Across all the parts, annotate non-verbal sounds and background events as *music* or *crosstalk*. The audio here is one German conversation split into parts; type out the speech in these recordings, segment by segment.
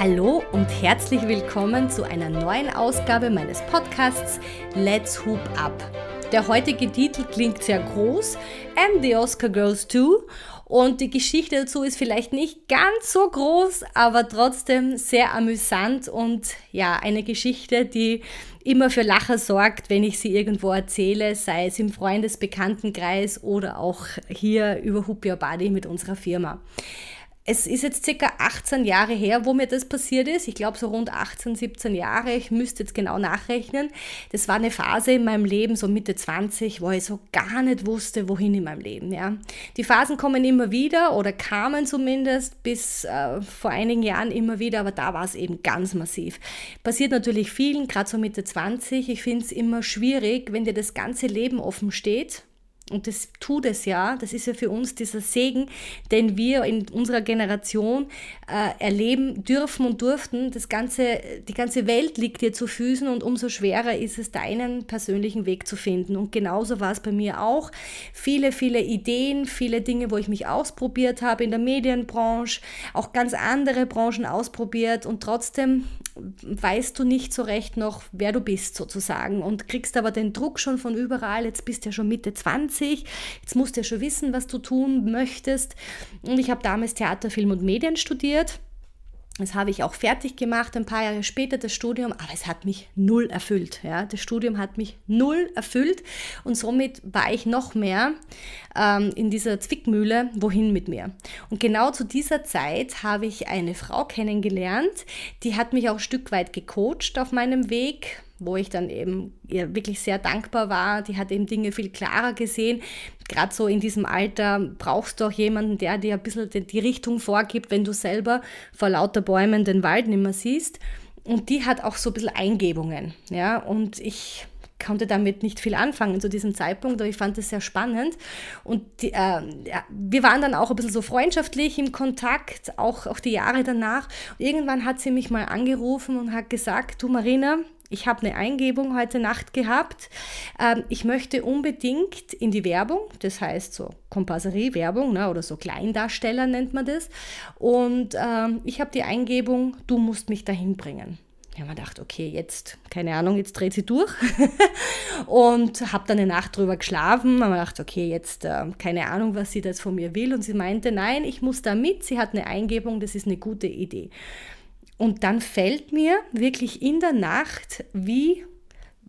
Hallo und herzlich willkommen zu einer neuen Ausgabe meines Podcasts Let's Hoop Up. Der heutige Titel klingt sehr groß, And the Oscar Girls Too. Und die Geschichte dazu ist vielleicht nicht ganz so groß, aber trotzdem sehr amüsant und ja, eine Geschichte, die immer für Lacher sorgt, wenn ich sie irgendwo erzähle, sei es im Freundesbekanntenkreis oder auch hier über Hoop Your Body mit unserer Firma es ist jetzt circa 18 Jahre her, wo mir das passiert ist. Ich glaube so rund 18, 17 Jahre. Ich müsste jetzt genau nachrechnen. Das war eine Phase in meinem Leben, so Mitte 20, wo ich so gar nicht wusste, wohin in meinem Leben. Ja. Die Phasen kommen immer wieder oder kamen zumindest bis äh, vor einigen Jahren immer wieder, aber da war es eben ganz massiv. Passiert natürlich vielen, gerade so Mitte 20. Ich finde es immer schwierig, wenn dir das ganze Leben offen steht und das tut es ja, das ist ja für uns dieser Segen, den wir in unserer Generation äh, erleben dürfen und durften. Das ganze, die ganze Welt liegt dir zu Füßen und umso schwerer ist es, deinen persönlichen Weg zu finden. Und genauso war es bei mir auch. Viele, viele Ideen, viele Dinge, wo ich mich ausprobiert habe in der Medienbranche, auch ganz andere Branchen ausprobiert und trotzdem weißt du nicht so recht noch, wer du bist sozusagen und kriegst aber den Druck schon von überall. Jetzt bist du ja schon Mitte 20, jetzt musst du ja schon wissen, was du tun möchtest. Und ich habe damals Theater, Film und Medien studiert das habe ich auch fertig gemacht, ein paar Jahre später das Studium, aber es hat mich null erfüllt. Ja? Das Studium hat mich null erfüllt und somit war ich noch mehr ähm, in dieser Zwickmühle, wohin mit mir. Und genau zu dieser Zeit habe ich eine Frau kennengelernt, die hat mich auch ein Stück weit gecoacht auf meinem Weg, wo ich dann eben ihr wirklich sehr dankbar war. Die hat eben Dinge viel klarer gesehen. Gerade so in diesem Alter brauchst du auch jemanden, der dir ein bisschen die Richtung vorgibt, wenn du selber vor lauter Bäumen den Wald nicht mehr siehst. Und die hat auch so ein bisschen Eingebungen. Ja, und ich konnte damit nicht viel anfangen zu diesem Zeitpunkt, aber ich fand es sehr spannend. Und die, äh, ja, wir waren dann auch ein bisschen so freundschaftlich im Kontakt, auch, auch die Jahre danach. Und irgendwann hat sie mich mal angerufen und hat gesagt, du Marina, ich habe eine Eingebung heute Nacht gehabt. Ähm, ich möchte unbedingt in die Werbung, das heißt so Kompasserie-Werbung ne, oder so Kleindarsteller nennt man das. Und ähm, ich habe die Eingebung, du musst mich dahin bringen. Ich habe mir gedacht, okay, jetzt, keine Ahnung, jetzt dreht sie durch. *laughs* und habe dann eine Nacht drüber geschlafen. Habe mir gedacht, okay, jetzt, äh, keine Ahnung, was sie das von mir will. Und sie meinte, nein, ich muss da mit. Sie hat eine Eingebung, das ist eine gute Idee. Und dann fällt mir wirklich in der Nacht wie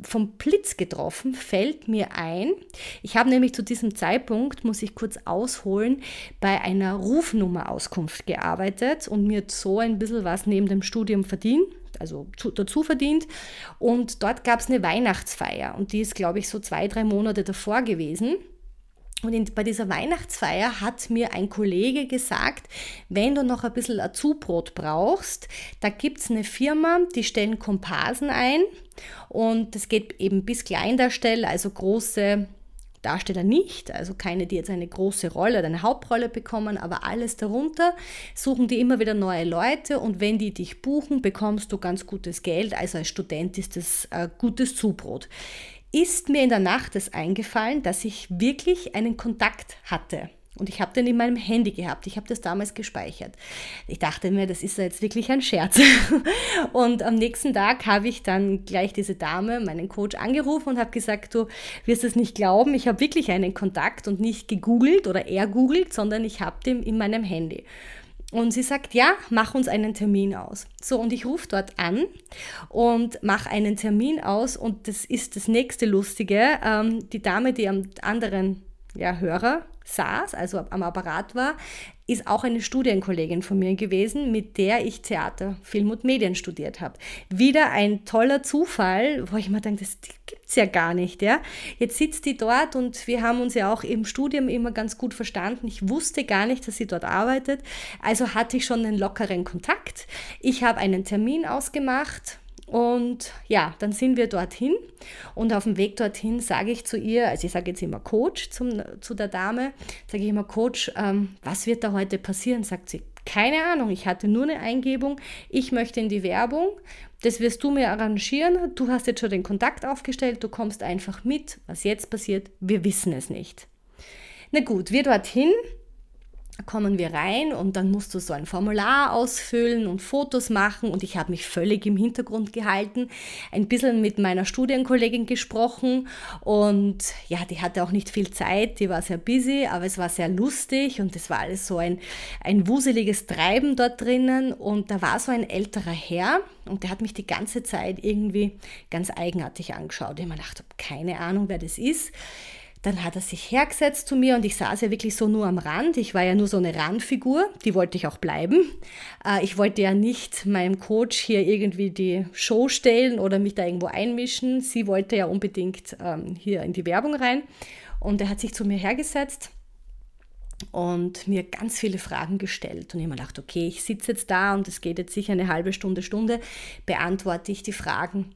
vom Blitz getroffen, fällt mir ein. Ich habe nämlich zu diesem Zeitpunkt, muss ich kurz ausholen, bei einer Rufnummerauskunft gearbeitet und mir so ein bisschen was neben dem Studium verdient, also dazu verdient. Und dort gab es eine Weihnachtsfeier und die ist, glaube ich, so zwei, drei Monate davor gewesen. Und in, bei dieser Weihnachtsfeier hat mir ein Kollege gesagt, wenn du noch ein bisschen ein Zubrot brauchst, da gibt es eine Firma, die stellen Komparsen ein. Und das geht eben bis Kleindarsteller, also große Darsteller nicht, also keine, die jetzt eine große Rolle oder eine Hauptrolle bekommen, aber alles darunter suchen die immer wieder neue Leute. Und wenn die dich buchen, bekommst du ganz gutes Geld, also als Student ist das äh, gutes Zubrot ist mir in der Nacht es eingefallen, dass ich wirklich einen Kontakt hatte. Und ich habe den in meinem Handy gehabt. Ich habe das damals gespeichert. Ich dachte mir, das ist jetzt wirklich ein Scherz. *laughs* Und am nächsten Tag habe ich dann gleich diese Dame, meinen Coach, angerufen und habe gesagt, du wirst es nicht glauben, ich habe wirklich einen Kontakt und nicht gegoogelt oder er googelt, sondern ich habe den in meinem Handy. Und sie sagt, ja, mach uns einen Termin aus. So, und ich rufe dort an und mache einen Termin aus. Und das ist das nächste Lustige. Ähm, die Dame, die am anderen ja, Hörer saß, also am Apparat war, ist auch eine Studienkollegin von mir gewesen, mit der ich Theater, Film und Medien studiert habe. Wieder ein toller Zufall, wo ich mir denke, das gibt es ja gar nicht. Ja? Jetzt sitzt die dort und wir haben uns ja auch im Studium immer ganz gut verstanden. Ich wusste gar nicht, dass sie dort arbeitet. Also hatte ich schon einen lockeren Kontakt. Ich habe einen Termin ausgemacht und ja, dann sind wir dorthin und auf dem Weg dorthin sage ich zu ihr, also ich sage jetzt immer Coach zum, zu der Dame, sage ich immer Coach, ähm, was wird da heute passieren? Sagt sie, keine Ahnung, ich hatte nur eine Eingebung, ich möchte in die Werbung, das wirst du mir arrangieren, du hast jetzt schon den Kontakt aufgestellt, du kommst einfach mit, was jetzt passiert, wir wissen es nicht. Na gut, wir dorthin, kommen wir rein und dann musst du so ein Formular ausfüllen und Fotos machen und ich habe mich völlig im Hintergrund gehalten, ein bisschen mit meiner Studienkollegin gesprochen und ja, die hatte auch nicht viel Zeit, die war sehr busy, aber es war sehr lustig und es war alles so ein, ein wuseliges Treiben dort drinnen und da war so ein älterer Herr und der hat mich die ganze Zeit irgendwie ganz eigenartig angeschaut. Ich habe mir gedacht, keine Ahnung, wer das ist. Dann hat er sich hergesetzt zu mir und ich saß ja wirklich so nur am Rand. Ich war ja nur so eine Randfigur, die wollte ich auch bleiben. Äh, ich wollte ja nicht meinem Coach hier irgendwie die Show stellen oder mich da irgendwo einmischen. Sie wollte ja unbedingt ähm, hier in die Werbung rein. Und er hat sich zu mir hergesetzt und mir ganz viele Fragen gestellt. Und ich habe mir gedacht, okay, ich sitze jetzt da und es geht jetzt sicher eine halbe Stunde, Stunde, beantworte ich die Fragen.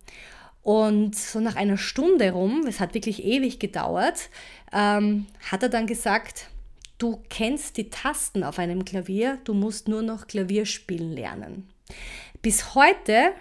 Und so nach einer Stunde rum, es hat wirklich ewig gedauert, ähm, hat er dann gesagt, du kennst die Tasten auf einem Klavier, du musst nur noch Klavier spielen lernen. Bis heute,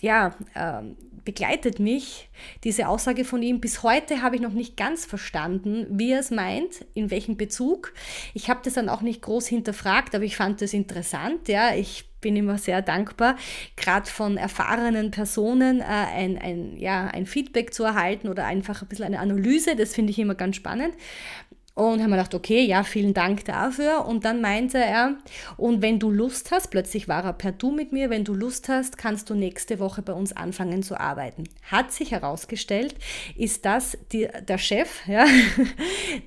ja, ähm, begleitet mich diese Aussage von ihm. Bis heute habe ich noch nicht ganz verstanden, wie er es meint, in welchem Bezug. Ich habe das dann auch nicht groß hinterfragt, aber ich fand das interessant. Ja, ich bin immer sehr dankbar, gerade von erfahrenen Personen äh, ein, ein, ja, ein Feedback zu erhalten oder einfach ein bisschen eine Analyse. Das finde ich immer ganz spannend. Und haben wir gedacht, okay, ja, vielen Dank dafür. Und dann meinte er, und wenn du Lust hast, plötzlich war er per Du mit mir, wenn du Lust hast, kannst du nächste Woche bei uns anfangen zu arbeiten. Hat sich herausgestellt, ist das die, der Chef, *laughs* ja,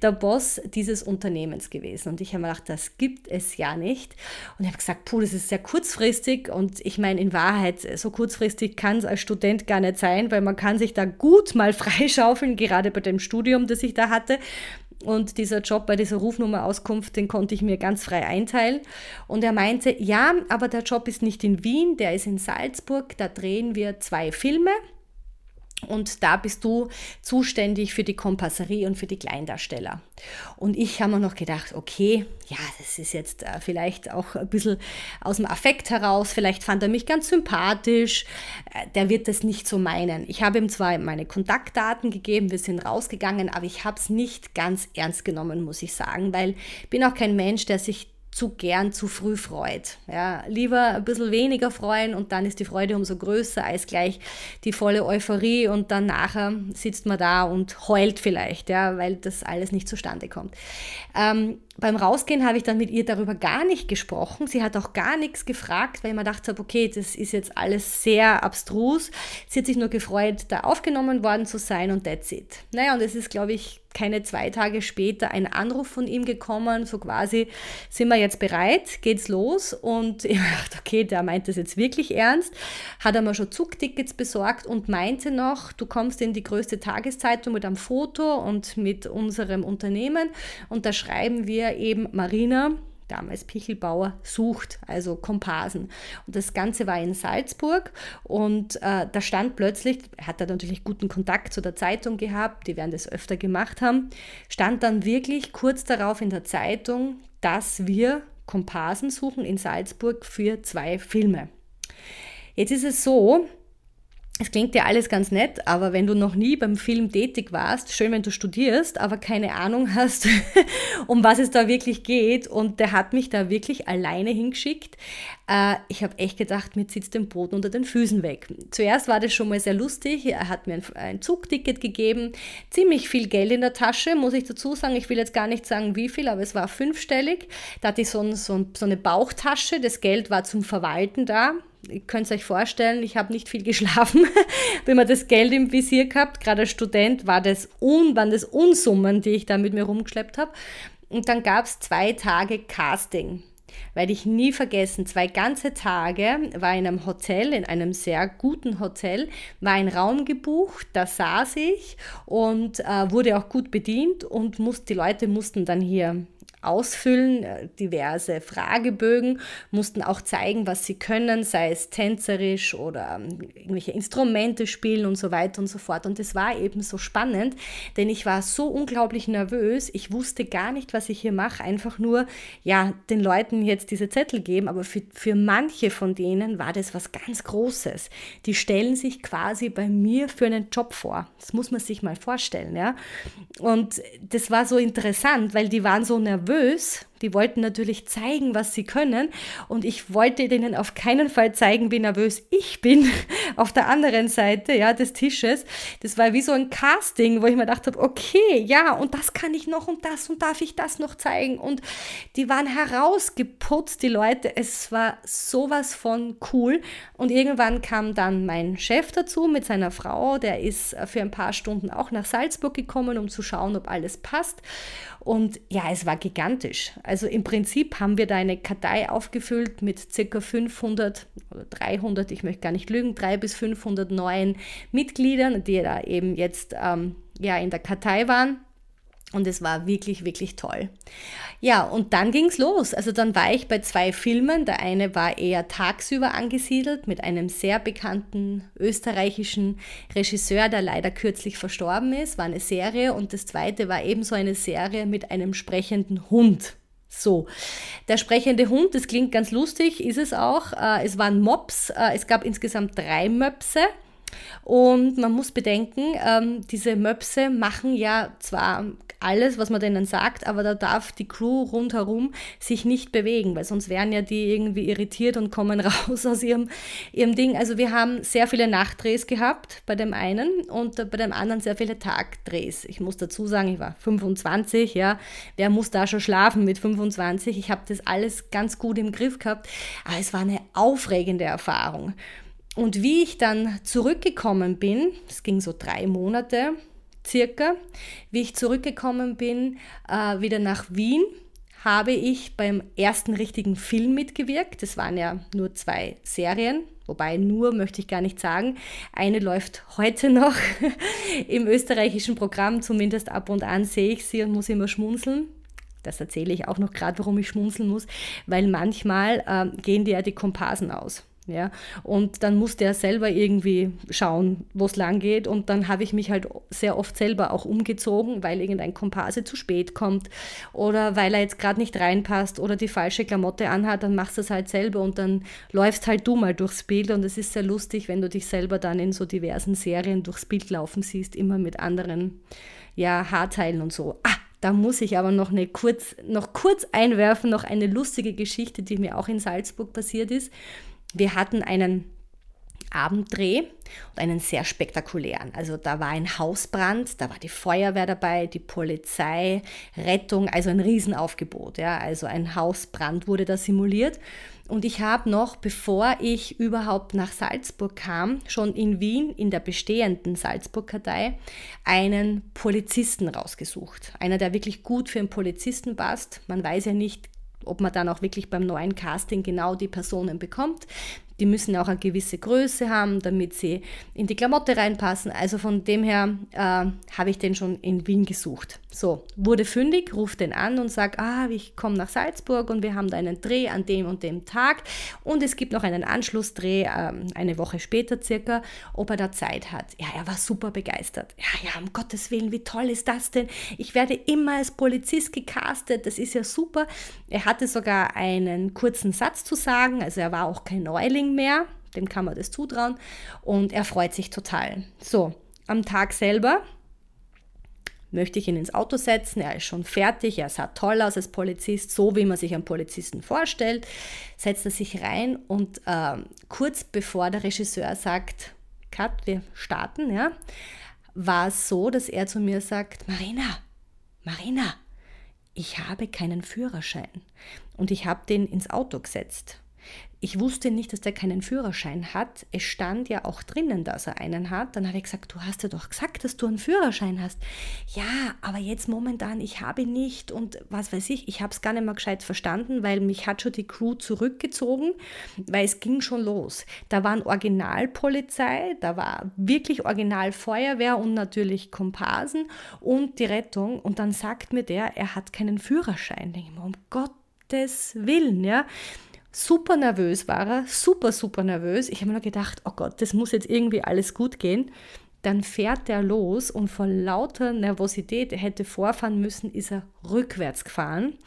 der Boss dieses Unternehmens gewesen. Und ich habe mir gedacht, das gibt es ja nicht. Und ich habe gesagt, puh, das ist sehr kurzfristig. Und ich meine, in Wahrheit, so kurzfristig kann es als Student gar nicht sein, weil man kann sich da gut mal *laughs* freischaufeln, gerade bei dem Studium, das ich da hatte. Und dieser Job bei dieser Rufnummerauskunft, den konnte ich mir ganz frei einteilen. Und er meinte, ja, aber der Job ist nicht in Wien, der ist in Salzburg, da drehen wir zwei Filme. Und da bist du zuständig für die Kompasserie und für die Kleindarsteller. Und ich habe mir noch gedacht, okay, ja, das ist jetzt äh, vielleicht auch ein bisschen aus dem Affekt heraus, vielleicht fand er mich ganz sympathisch, äh, der wird das nicht so meinen. Ich habe ihm zwar meine Kontaktdaten gegeben, wir sind rausgegangen, aber ich habe es nicht ganz ernst genommen, muss ich sagen, weil ich bin auch kein Mensch, der sich zu gern zu früh freut. Ja, lieber ein bisschen weniger freuen und dann ist die Freude umso größer als gleich die volle Euphorie und dann nachher sitzt man da und heult vielleicht, ja, weil das alles nicht zustande kommt. Ähm, beim Rausgehen habe ich dann mit ihr darüber gar nicht gesprochen. Sie hat auch gar nichts gefragt, weil ich mir gedacht habe, okay, das ist jetzt alles sehr abstrus. Sie hat sich nur gefreut, da aufgenommen worden zu sein und that's it. Naja, und es ist, glaube ich, keine zwei Tage später ein Anruf von ihm gekommen, so quasi, sind wir jetzt bereit, geht's los? Und *laughs* ich dachte, okay, der meint das jetzt wirklich ernst, hat er mir schon Zugtickets besorgt und meinte noch, du kommst in die größte Tageszeitung mit einem Foto und mit unserem Unternehmen und da schreiben wir eben Marina, damals Pichelbauer, sucht, also Komparsen. Und das Ganze war in Salzburg und äh, da stand plötzlich, hat er natürlich guten Kontakt zu der Zeitung gehabt, die werden das öfter gemacht haben, stand dann wirklich kurz darauf in der Zeitung, dass wir Komparsen suchen in Salzburg für zwei Filme. Jetzt ist es so, es klingt ja alles ganz nett, aber wenn du noch nie beim Film tätig warst, schön, wenn du studierst, aber keine Ahnung hast, *laughs* um was es da wirklich geht. Und der hat mich da wirklich alleine hingeschickt. Äh, ich habe echt gedacht, mir zieht den Boden unter den Füßen weg. Zuerst war das schon mal sehr lustig. Er hat mir ein, Zugticket gegeben, ziemlich viel Geld in der Tasche, muss ich dazu sagen. Ich will jetzt gar nicht sagen, wie viel, aber es war fünfstellig. Da hatte ich so, so, so eine Bauchtasche. Das Geld war zum Verwalten da ihr könnt euch vorstellen, ich habe nicht viel geschlafen, *laughs* bin mir das Geld im Visier gehabt. Gerade als Student war das un, waren das Unsummen, die ich da mit mir rumgeschleppt habe. Und dann gab es zwei Tage Casting. Werde ich nie vergessen. Zwei ganze Tage war in einem Hotel, in einem sehr guten Hotel, war ein Raum gebucht, da saß ich und äh, wurde auch gut bedient und muss, die Leute mussten dann hier ausfüllen, äh, diverse Fragebögen, mussten auch zeigen, was sie können, sei es tänzerisch oder ähm, irgendwelche Instrumente spielen und so weiter und so fort. Und es war eben so spannend, denn ich war so unglaublich nervös, ich wusste gar nicht, was ich hier mache, einfach nur, ja, den Leuten jetzt diese Zettel geben, aber für, für manche von denen war das was ganz Großes. Die stellen sich quasi bei mir für einen Job vor. Das muss man sich mal vorstellen, ja. Und das war so interessant, weil die waren so nervös, nervös, Die wollten natürlich zeigen, was sie können. Und ich wollte denen auf keinen Fall zeigen, wie nervös ich bin *laughs* auf der anderen Seite ja, des Tisches. Das war wie so ein Casting, wo ich mir gedacht habe, okay, ja, und das kann ich noch und das und darf ich das noch zeigen. Und die waren herausgeputzt, die Leute. Es war sowas von cool. Und irgendwann kam dann mein Chef dazu mit seiner Frau. Der ist für ein paar Stunden auch nach Salzburg gekommen, um zu schauen, ob alles passt. Und ja, es war gigantisch. Also im Prinzip haben wir da eine Kartei aufgefüllt mit circa 500 oder 300, ich möchte gar nicht lügen, 300 bis 500 neuen Mitgliedern, die da eben jetzt ähm, ja, in der Kartei waren. Und es war wirklich, wirklich toll. Ja, und dann ging es los. Also dann war ich bei zwei Filmen. Der eine war eher tagsüber angesiedelt mit einem sehr bekannten österreichischen Regisseur, der leider kürzlich verstorben ist. War eine Serie. Und das zweite war ebenso eine Serie mit einem sprechenden Hund. So, der sprechende Hund, das klingt ganz lustig, ist es auch. Äh, es waren Mops. Äh, es gab insgesamt drei Möpse. Und man muss bedenken, ähm, diese Möpse machen ja zwar alles, was man denen sagt, aber da darf die Crew rundherum sich nicht bewegen, weil sonst wären ja die irgendwie irritiert und kommen *laughs* raus aus ihrem, ihrem Ding. Also wir haben sehr viele Nachtdrehs gehabt bei dem einen und bei dem anderen sehr viele Tagdrehs. Ich muss dazu sagen, ich war 25, ja. Wer muss da schon schlafen mit 25? Ich habe das alles ganz gut im Griff gehabt, aber es war eine aufregende Erfahrung. Und wie ich dann zurückgekommen bin, es ging so drei Monate, circa, wie ich zurückgekommen bin, äh, wieder nach Wien, habe ich beim ersten richtigen Film mitgewirkt. Das waren ja nur zwei Serien, wobei nur möchte ich gar nicht sagen. Eine läuft heute noch *laughs* im österreichischen Programm, zumindest ab und an sehe ich sie und muss immer schmunzeln. Das erzähle ich auch noch gerade, warum ich schmunzeln muss, weil manchmal äh, gehen dir ja die Komparsen aus. Ja, und dann musste er selber irgendwie schauen, wo es lang geht. Und dann habe ich mich halt sehr oft selber auch umgezogen, weil irgendein Komparse zu spät kommt oder weil er jetzt gerade nicht reinpasst oder die falsche Klamotte anhat, dann machst du es halt selber und dann läufst halt du mal durchs Bild. Und es ist sehr lustig, wenn du dich selber dann in so diversen Serien durchs Bild laufen siehst, immer mit anderen ja, Haarteilen und so. Ah, da muss ich aber noch, eine kurz, noch kurz einwerfen, noch eine lustige Geschichte, die mir auch in Salzburg passiert ist. Wir hatten einen Abenddreh und einen sehr spektakulären. Also da war ein Hausbrand, da war die Feuerwehr dabei, die Polizei, Rettung, also ein Riesenaufgebot. Ja. Also ein Hausbrand wurde da simuliert. Und ich habe noch, bevor ich überhaupt nach Salzburg kam, schon in Wien in der bestehenden Salzburg-Kartei einen Polizisten rausgesucht. Einer, der wirklich gut für einen Polizisten passt. Man weiß ja nicht ob man dann auch wirklich beim neuen Casting genau die Personen bekommt. Die müssen auch eine gewisse Größe haben, damit sie in die Klamotte reinpassen. Also von dem her äh, habe ich den schon in Wien gesucht. So, wurde fündig, ruft den an und sagt, ah, ich komme nach Salzburg und wir haben da einen Dreh an dem und dem Tag und es gibt noch einen Anschlussdreh, äh, eine Woche später circa, ob er da Zeit hat. Ja, er war super begeistert. Ja, ja, um Gottes Willen, wie toll ist das denn? Ich werde immer als Polizist gecastet, das ist ja super. Er hatte sogar einen kurzen Satz zu sagen, also er war auch kein Neuling Frühling mehr, dem kann man das zutrauen und er freut sich total. So, am Tag selber möchte ich ihn ins Auto setzen, er ist schon fertig, er sah toll aus als Polizist, so wie man sich einen Polizisten vorstellt, setzt er sich rein und äh, kurz bevor der Regisseur sagt, Cut, wir starten, ja, war es so, dass er zu mir sagt, Marina, Marina, ich habe keinen Führerschein und ich habe den ins Auto gesetzt. Ich wusste nicht, dass der keinen Führerschein hat. Es stand ja auch drinnen, dass er einen hat. Dann habe ich gesagt, du hast ja doch gesagt, dass du einen Führerschein hast. Ja, aber jetzt momentan, ich habe nicht und was weiß ich, ich habe es gar nicht mehr gescheit verstanden, weil mich hat schon die Crew zurückgezogen, weil es ging schon los. Da waren Originalpolizei, da war wirklich Originalfeuerwehr und natürlich Komparsen und die Rettung. Und dann sagt mir der, er hat keinen Führerschein. Ich mir, um Gottes Willen, ja super nervös war er, super, super nervös. Ich habe mir gedacht, oh Gott, das muss jetzt irgendwie alles gut gehen. Dann fährt er los und vor lauter Nervosität, er hätte vorfahren müssen, ist er rückwärts gefahren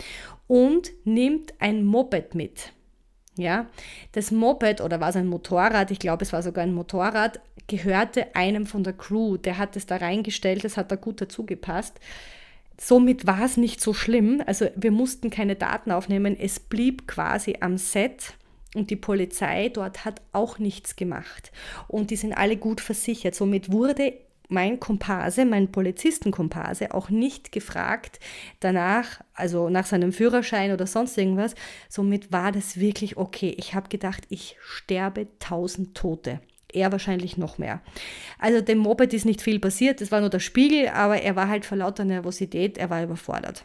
und nimmt ein Moped mit. Ja, das Moped oder war es ein Motorrad, ich glaube, es war sogar ein Motorrad, gehörte einem von der Crew. Der hat es da reingestellt, das hat da gut dazu gepasst. Somit war es nicht so schlimm. Also wir mussten keine Daten aufnehmen. Es blieb quasi am Set. Und die Polizei dort hat auch nichts gemacht. Und die sind alle gut versichert. Somit wurde mein Komparse, mein Polizistenkomparse, auch nicht gefragt danach, also nach seinem Führerschein oder sonst irgendwas. Somit war das wirklich okay. Ich habe gedacht, ich sterbe tausend Tote. Er wahrscheinlich noch mehr. Also dem Moped ist nicht viel passiert, das war nur der Spiegel, aber er war halt vor lauter Nervosität, er war überfordert.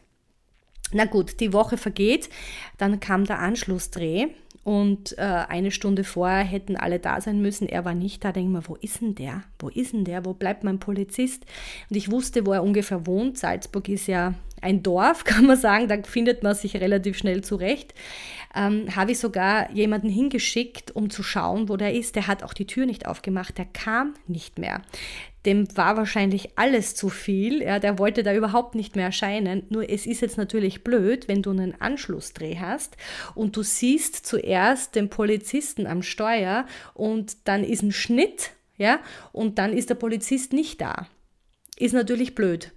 Na gut, die Woche vergeht, dann kam der Anschlussdreh und äh, eine Stunde vorher hätten alle da sein müssen. Er war nicht da. Denke mir, wo ist denn der? Wo ist denn der? Wo bleibt mein Polizist? Und ich wusste, wo er ungefähr wohnt. Salzburg ist ja ein Dorf, *laughs* kann man sagen. Da findet man sich relativ schnell zurecht. Ähm, habe ich sogar jemanden hingeschickt, um zu schauen, wo der ist. Der hat auch die Tür nicht aufgemacht. Der kam nicht mehr dem war wahrscheinlich alles zu viel. Ja, der wollte da überhaupt nicht mehr erscheinen. Nur es ist jetzt natürlich blöd, wenn du einen Anschlussdreh hast und du siehst zuerst den Polizisten am Steuer und dann ist ein Schnitt, ja, und dann ist der Polizist nicht da. Ist natürlich blöd.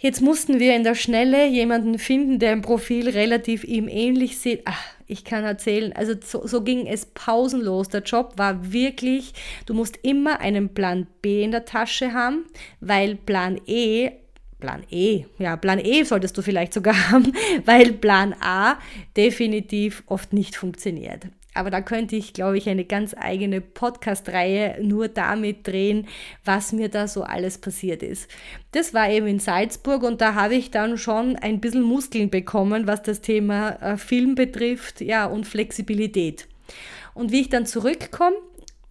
Jetzt mussten wir in der Schnelle jemanden finden, der im Profil relativ ihm ähnlich sieht. Ach, ich kann erzählen, also so, so ging es pausenlos. Der Job war wirklich, du musst immer einen Plan B in der Tasche haben, weil Plan E Plan E, ja, Plan E solltest du vielleicht sogar *laughs* haben, weil Plan A definitiv oft nicht funktioniert. Aber da könnte ich, glaube ich, eine ganz eigene Podcast-Reihe nur damit drehen, was mir da so alles passiert ist. Das war eben in Salzburg und da habe ich dann schon ein bisschen Muskeln bekommen, was das Thema äh, Film betrifft, ja, und Flexibilität. Und wie ich dann zurückkomme,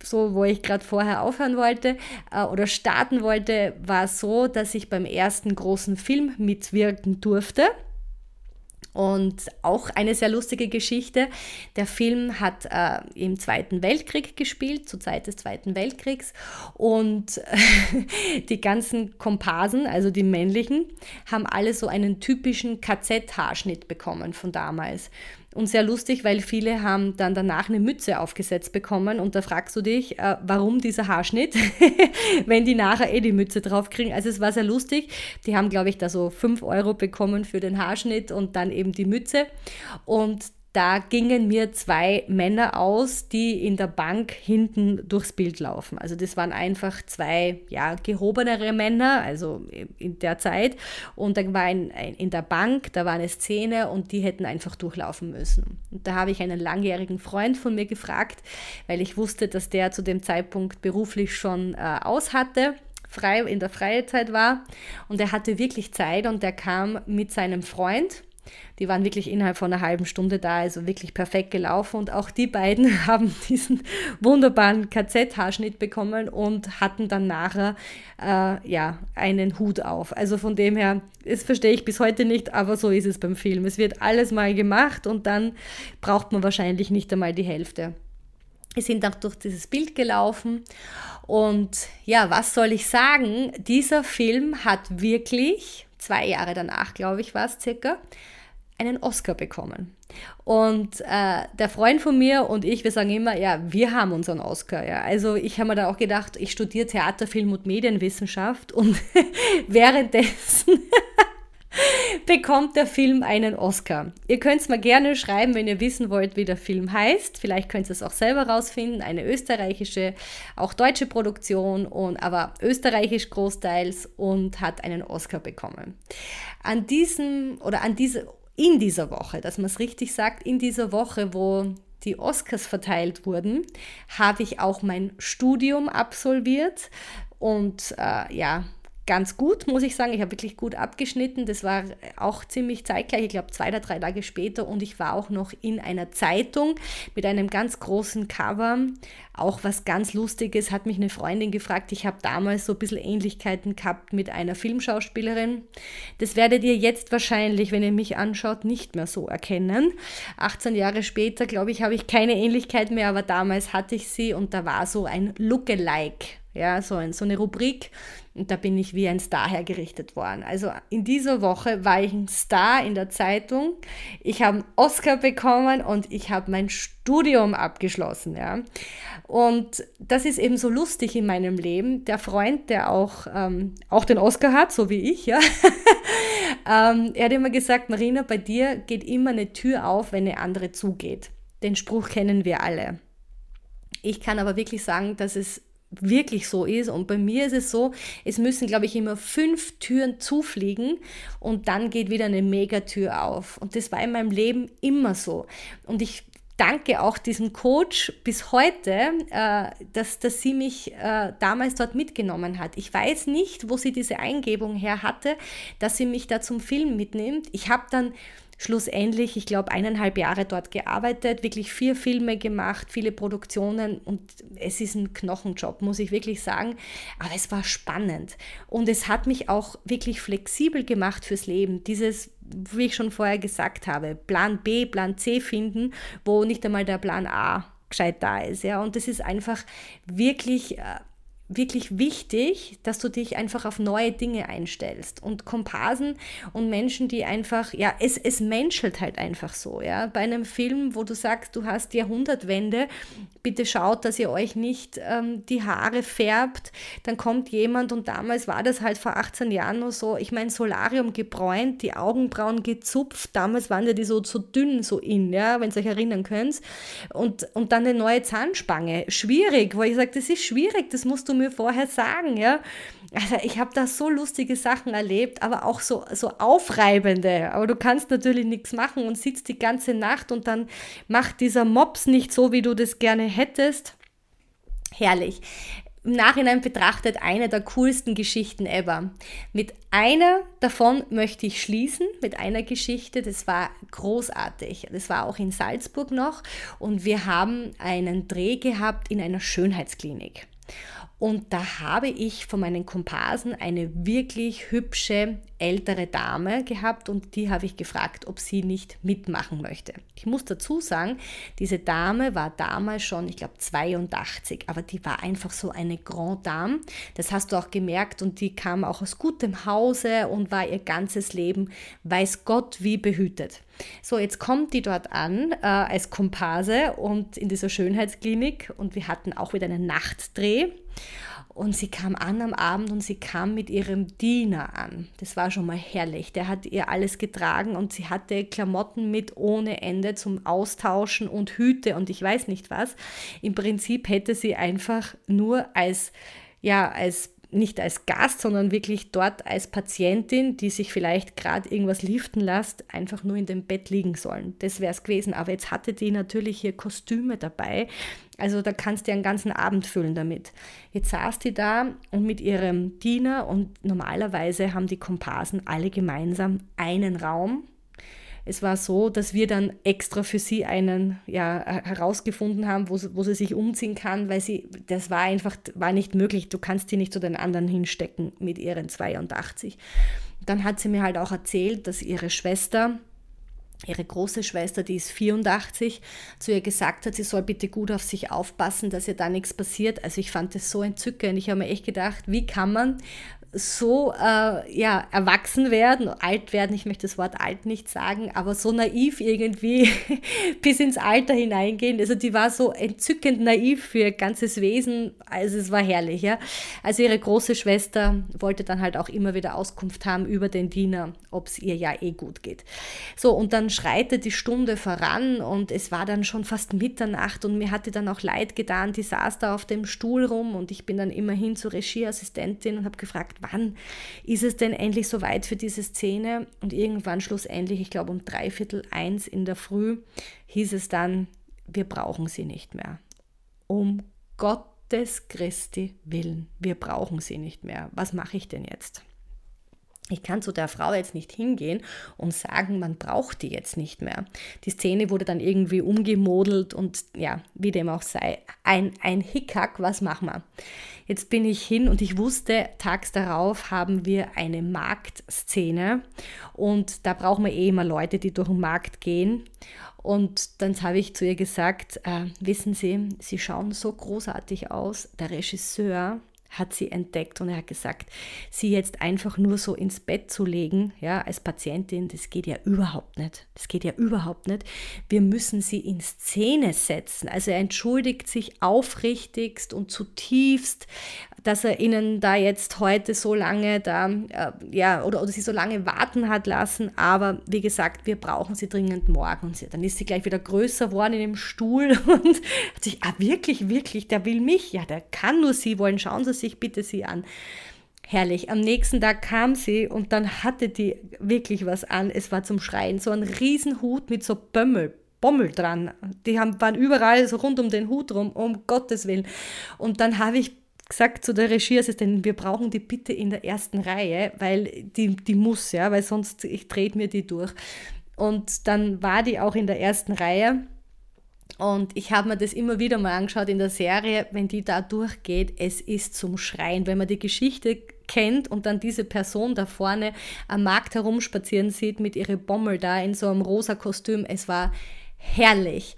so wo ich gerade vorher aufhören wollte äh, oder starten wollte, war es so, dass ich beim ersten großen Film mitwirken durfte. Und auch eine sehr lustige Geschichte. Der Film hat äh, im Zweiten Weltkrieg gespielt, zur Zeit des Zweiten Weltkriegs. Und *laughs* die ganzen Komparsen, also die männlichen, haben alle so einen typischen KZ-Haarschnitt bekommen von damals. Und sehr lustig, weil viele haben dann danach eine Mütze aufgesetzt bekommen und da fragst du dich, äh, warum dieser Haarschnitt, *laughs* wenn die nachher eh die Mütze drauf kriegen. Also es war sehr lustig. Die haben, glaube ich, da so 5 Euro bekommen für den Haarschnitt und dann eben die Mütze. Und da gingen mir zwei Männer aus, die in der Bank hinten durchs Bild laufen. Also das waren einfach zwei ja, gehobenere Männer, also in der Zeit. Und da war ein, ein, in der Bank, da war eine Szene und die hätten einfach durchlaufen müssen. Und da habe ich einen langjährigen Freund von mir gefragt, weil ich wusste, dass der zu dem Zeitpunkt beruflich schon äh, aus hatte frei in der Freizeit war und er hatte wirklich Zeit und er kam mit seinem Freund die waren wirklich innerhalb von einer halben Stunde da, also wirklich perfekt gelaufen. Und auch die beiden *laughs* haben diesen wunderbaren KZ-Haarschnitt bekommen und hatten dann nachher äh, ja, einen Hut auf. Also von dem her, das verstehe ich bis heute nicht, aber so ist es beim Film. Es wird alles mal gemacht und dann braucht man wahrscheinlich nicht einmal die Hälfte. Wir sind auch durch dieses Bild gelaufen und ja, was soll ich sagen? Dieser Film hat wirklich, zwei Jahre danach, glaube ich, war es circa, einen Oscar bekommen. Und äh, der Freund von mir und ich, wir sagen immer, ja, wir haben unseren Oscar. Ja. Also ich habe mir dann auch gedacht, ich studiere Theater, Film und Medienwissenschaft und *laughs* währenddessen *laughs* bekommt der Film einen Oscar. Ihr könnt es mal gerne schreiben, wenn ihr wissen wollt, wie der Film heißt. Vielleicht könnt ihr es auch selber rausfinden. Eine österreichische, auch deutsche Produktion, und, aber österreichisch großteils und hat einen Oscar bekommen. An diesem oder an diese in dieser Woche, dass man es richtig sagt, in dieser Woche, wo die Oscars verteilt wurden, habe ich auch mein Studium absolviert. Und äh, ja, ganz gut, muss ich sagen. Ich habe wirklich gut abgeschnitten. Das war auch ziemlich zeitgleich, ich glaube zwei oder drei Tage später. Und ich war auch noch in einer Zeitung mit einem ganz großen Cover. Auch was ganz Lustiges hat mich eine Freundin gefragt. Ich habe damals so ein bisschen Ähnlichkeiten gehabt mit einer Filmschauspielerin. Das werdet ihr jetzt wahrscheinlich, wenn ihr mich anschaut, nicht mehr so erkennen. 18 Jahre später, glaube ich, habe ich keine Ähnlichkeit mehr, aber damals hatte ich sie und da war so ein Lookalike ja, so, ein, so eine Rubrik. Und da bin ich wie ein Star hergerichtet worden. Also in dieser Woche war ich ein Star in der Zeitung. Ich habe einen Oscar bekommen und ich habe mein Studium abgeschlossen. Ja. Und das ist eben so lustig in meinem Leben. Der Freund, der auch, ähm, auch den Oscar hat, so wie ich, ja, *laughs* Ähm, er hat immer gesagt, Marina, bei dir geht immer eine Tür auf, wenn eine andere zugeht. Den Spruch kennen wir alle. Ich kann aber wirklich sagen, dass es wirklich so ist. Und bei mir ist es so, es müssen, glaube ich, immer fünf Türen zufliegen und dann geht wieder eine Megatür auf. Und das war in meinem Leben immer so. Und ich danke auch diesem Coach bis heute, äh, dass, dass sie mich äh, damals dort mitgenommen hat. Ich weiß nicht, wo sie diese Eingebung her hatte, dass sie mich da zum Film mitnimmt. Ich habe dann schlussendlich, ich glaube, eineinhalb Jahre dort gearbeitet, wirklich vier Filme gemacht, viele Produktionen und es ist ein Knochenjob, muss ich wirklich sagen. Aber es war spannend und es hat mich auch wirklich flexibel gemacht fürs Leben. Dieses, wie ich schon vorher gesagt habe, Plan B, Plan C finden, wo nicht einmal der Plan A gescheit da ist. Ja? Und das ist einfach wirklich äh, wirklich wichtig, dass du dich einfach auf neue Dinge einstellst. Und Komparsen und Menschen, die einfach, ja, es, es menschelt halt einfach so, ja. Bei einem Film, wo du sagst, du hast Jahrhundertwende, bitte schaut, dass ihr euch nicht ähm, die Haare färbt, dann kommt jemand und damals war das halt vor 18 Jahren nur so, ich meine, Solarium gebräunt, die Augenbrauen gezupft, damals waren ja die so, so dünn, so in, ja, wenn ihr euch erinnern könnt. Und, und dann eine neue Zahnspange. Schwierig, weil ich sage, das ist schwierig, das musst du mir vorher sagen, ja. Also ich habe da so lustige Sachen erlebt, aber auch so, so aufreibende. Aber du kannst natürlich nichts machen und sitzt die ganze Nacht und dann macht dieser Mops nicht so, wie du das gerne hättest. Herrlich. Im Nachhinein betrachtet eine der coolsten Geschichten ever. Mit einer davon möchte ich schließen, mit einer Geschichte, das war großartig. Das war auch in Salzburg noch und wir haben einen Dreh gehabt in einer Schönheitsklinik. Und da habe ich von meinen Komparsen eine wirklich hübsche ältere Dame gehabt und die habe ich gefragt, ob sie nicht mitmachen möchte. Ich muss dazu sagen, diese Dame war damals schon, ich glaube 82, aber die war einfach so eine Grand Dame. Das hast du auch gemerkt und die kam auch aus gutem Hause und war ihr ganzes Leben, weiß Gott, wie behütet. So, jetzt kommt die dort an äh, als Komparse und in dieser Schönheitsklinik und wir hatten auch wieder einen Nachtdreh. Und sie kam an am Abend und sie kam mit ihrem Diener an. Das war schon mal herrlich. Der hat ihr alles getragen und sie hatte Klamotten mit ohne Ende zum Austauschen und Hüte und ich weiß nicht was. Im Prinzip hätte sie einfach nur als, ja, als nicht als Gast, sondern wirklich dort als Patientin, die sich vielleicht gerade irgendwas liften lässt, einfach nur in dem Bett liegen sollen. Das wäre es gewesen. Aber jetzt hatte die natürlich hier Kostüme dabei. Also da kannst du einen ganzen Abend füllen damit. Jetzt saß die da und mit ihrem Diener und normalerweise haben die Komparsen alle gemeinsam einen Raum es war so, dass wir dann extra für sie einen ja, herausgefunden haben, wo, wo sie sich umziehen kann, weil sie, das war einfach, war nicht möglich. Du kannst sie nicht zu den anderen hinstecken mit ihren 82. Dann hat sie mir halt auch erzählt, dass ihre Schwester, ihre große Schwester, die ist 84, zu ihr gesagt hat, sie soll bitte gut auf sich aufpassen, dass ihr da nichts passiert. Also ich fand das so entzückend. Ich habe mir echt gedacht, wie kann man so äh, ja, erwachsen werden, alt werden, ich möchte das Wort alt nicht sagen, aber so naiv irgendwie *laughs* bis ins Alter hineingehen. Also die war so entzückend naiv für ihr ganzes Wesen, also es war herrlich. Ja? Also ihre große Schwester wollte dann halt auch immer wieder Auskunft haben über den Diener, ob es ihr ja eh gut geht. So, und dann schreitet die Stunde voran und es war dann schon fast Mitternacht und mir hatte dann auch leid getan, die saß da auf dem Stuhl rum und ich bin dann immerhin zur Regieassistentin und habe gefragt, wann ist es denn endlich soweit für diese Szene? Und irgendwann schlussendlich, ich glaube um dreiviertel eins in der Früh, hieß es dann, wir brauchen sie nicht mehr. Um Gottes Christi willen, wir brauchen sie nicht mehr. Was mache ich denn jetzt? Ich kann zu der Frau jetzt nicht hingehen und sagen, man braucht die jetzt nicht mehr. Die Szene wurde dann irgendwie umgemodelt und ja, wie dem auch sei, ein, ein Hickhack, was machen wir? Jetzt bin ich hin und ich wusste, tags darauf haben wir eine Marktszene und da brauchen wir eh immer Leute, die durch den Markt gehen. Und dann habe ich zu ihr gesagt, äh, wissen Sie, Sie schauen so großartig aus. Der Regisseur hat sie entdeckt und er hat gesagt, sie jetzt einfach nur so ins Bett zu legen, ja, als Patientin, das geht ja überhaupt nicht. Das geht ja überhaupt nicht. Wir müssen sie in Szene setzen. Also er entschuldigt sich aufrichtigst und zutiefst dass er ihnen da jetzt heute so lange da, äh, ja, oder, oder sie so lange warten hat lassen. Aber wie gesagt, wir brauchen sie dringend morgen. Und sie, dann ist sie gleich wieder größer geworden in dem Stuhl *laughs* und hat sich, ah, wirklich, wirklich, der will mich. Ja, der kann nur sie wollen. Schauen Sie sich bitte sie an. Herrlich. Am nächsten Tag kam sie und dann hatte die wirklich was an. Es war zum Schreien. So ein Riesenhut mit so Bömmel, Bommel dran. Die haben, waren überall so rund um den Hut rum, um Gottes Willen. Und dann habe ich gesagt zu der Regieassistentin, wir brauchen die bitte in der ersten Reihe, weil die, die muss, ja, weil sonst ich dreht mir die durch. Und dann war die auch in der ersten Reihe. Und ich habe mir das immer wieder mal angeschaut in der Serie, wenn die da durchgeht, es ist zum Schreien. Wenn man die Geschichte kennt und dann diese Person da vorne am Markt herumspazieren sieht mit ihrer Bommel da in so einem rosa Kostüm, es war herrlich.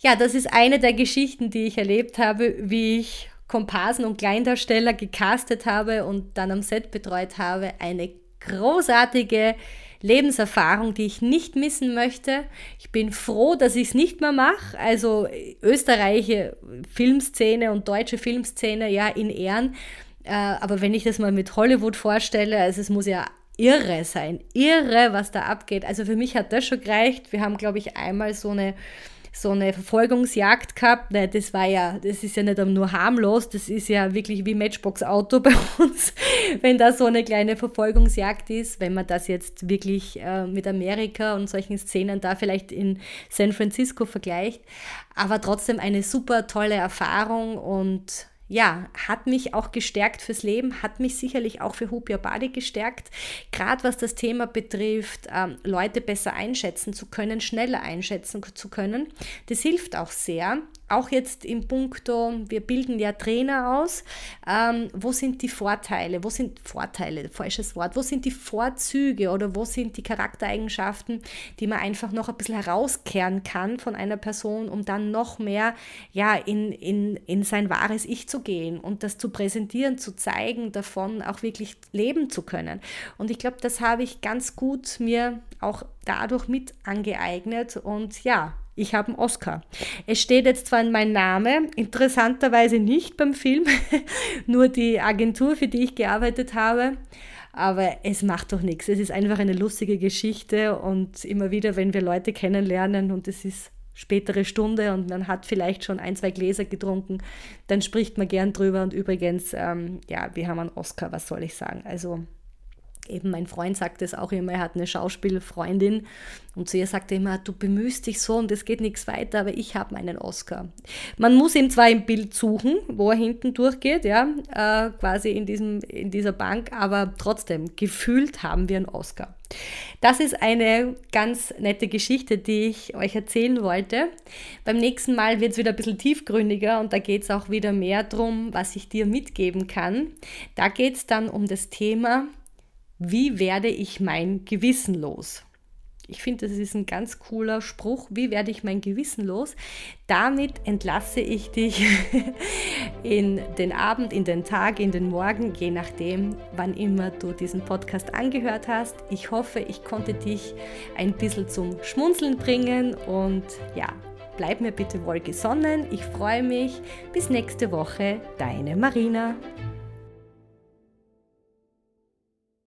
Ja, das ist eine der Geschichten, die ich erlebt habe, wie ich Komparsen und Kleindarsteller gecastet habe und dann am Set betreut habe. Eine großartige Lebenserfahrung, die ich nicht missen möchte. Ich bin froh, dass ich es nicht mehr mache. Also österreichische Filmszene und deutsche Filmszene, ja, in Ehren. Äh, aber wenn ich das mal mit Hollywood vorstelle, also es muss ja irre sein, irre, was da abgeht. Also für mich hat das schon gereicht. Wir haben, glaube ich, einmal so eine so eine Verfolgungsjagd gehabt. Ne, das war ja, das ist ja nicht nur harmlos, das ist ja wirklich wie Matchbox-Auto *laughs* bei uns, wenn da so eine kleine Verfolgungsjagd ist. Wenn man das jetzt wirklich äh, mit Amerika und solchen Szenen da vielleicht in San Francisco vergleicht. Aber trotzdem eine super tolle Erfahrung und ja, hat mich auch gestärkt fürs Leben, hat mich sicherlich auch für Hoop Your Body gestärkt, gerade was das Thema betrifft, ähm, Leute besser einschätzen zu können, schneller einschätzen zu können. Das hilft auch sehr auch jetzt im Punkto, wir bilden ja Trainer aus, ähm, wo sind die Vorteile, wo sind Vorteile, falsches Wort, wo sind die Vorzüge oder wo sind die Charaktereigenschaften, die man einfach noch ein bisschen herauskehren kann von einer Person, um dann noch mehr ja, in, in, in sein wahres Ich zu gehen und das zu präsentieren, zu zeigen, davon auch wirklich leben zu können. Und ich glaube, das habe ich ganz gut mir auch dadurch mit angeeignet. Und ja, ich habe einen Oscar. Es steht jetzt zwar in meinem Name, interessanterweise nicht beim Film, *laughs* nur die Agentur, für die ich gearbeitet habe. Aber es macht doch nichts. Es ist einfach eine lustige Geschichte und immer wieder, wenn wir Leute kennenlernen und es ist spätere Stunde und man hat vielleicht schon ein, zwei Gläser getrunken, dann spricht man gern drüber. Und übrigens, ähm, ja, wir haben einen Oscar, was soll ich sagen? Also eben mein Freund sagt es auch immer, er hat eine Schauspielfreundin und zu ihr sagt er immer, du bemühst dich so und es geht nichts weiter, aber ich habe meinen Oscar. Man muss ihn zwar im Bild suchen, wo er hinten durchgeht, ja, äh, quasi in, diesem, in dieser Bank, aber trotzdem, gefühlt haben wir einen Oscar. Das ist eine ganz nette Geschichte, die ich euch erzählen wollte. Beim nächsten Mal wird es wieder ein bisschen tiefgründiger und da geht es auch wieder mehr darum, was ich dir mitgeben kann. Da geht es dann um das Thema, wie werde ich mein Gewissen los? Ich finde, das ist ein ganz cooler Spruch. Wie werde ich mein Gewissen los? Damit entlasse ich dich *laughs* in den Abend, in den Tag, in den Morgen, je nachdem, wann immer du diesen Podcast angehört hast. Ich hoffe, ich konnte dich ein bisschen zum Schmunzeln bringen und ja, bleib mir bitte wohl gesonnen. Ich freue mich. Bis nächste Woche, deine Marina.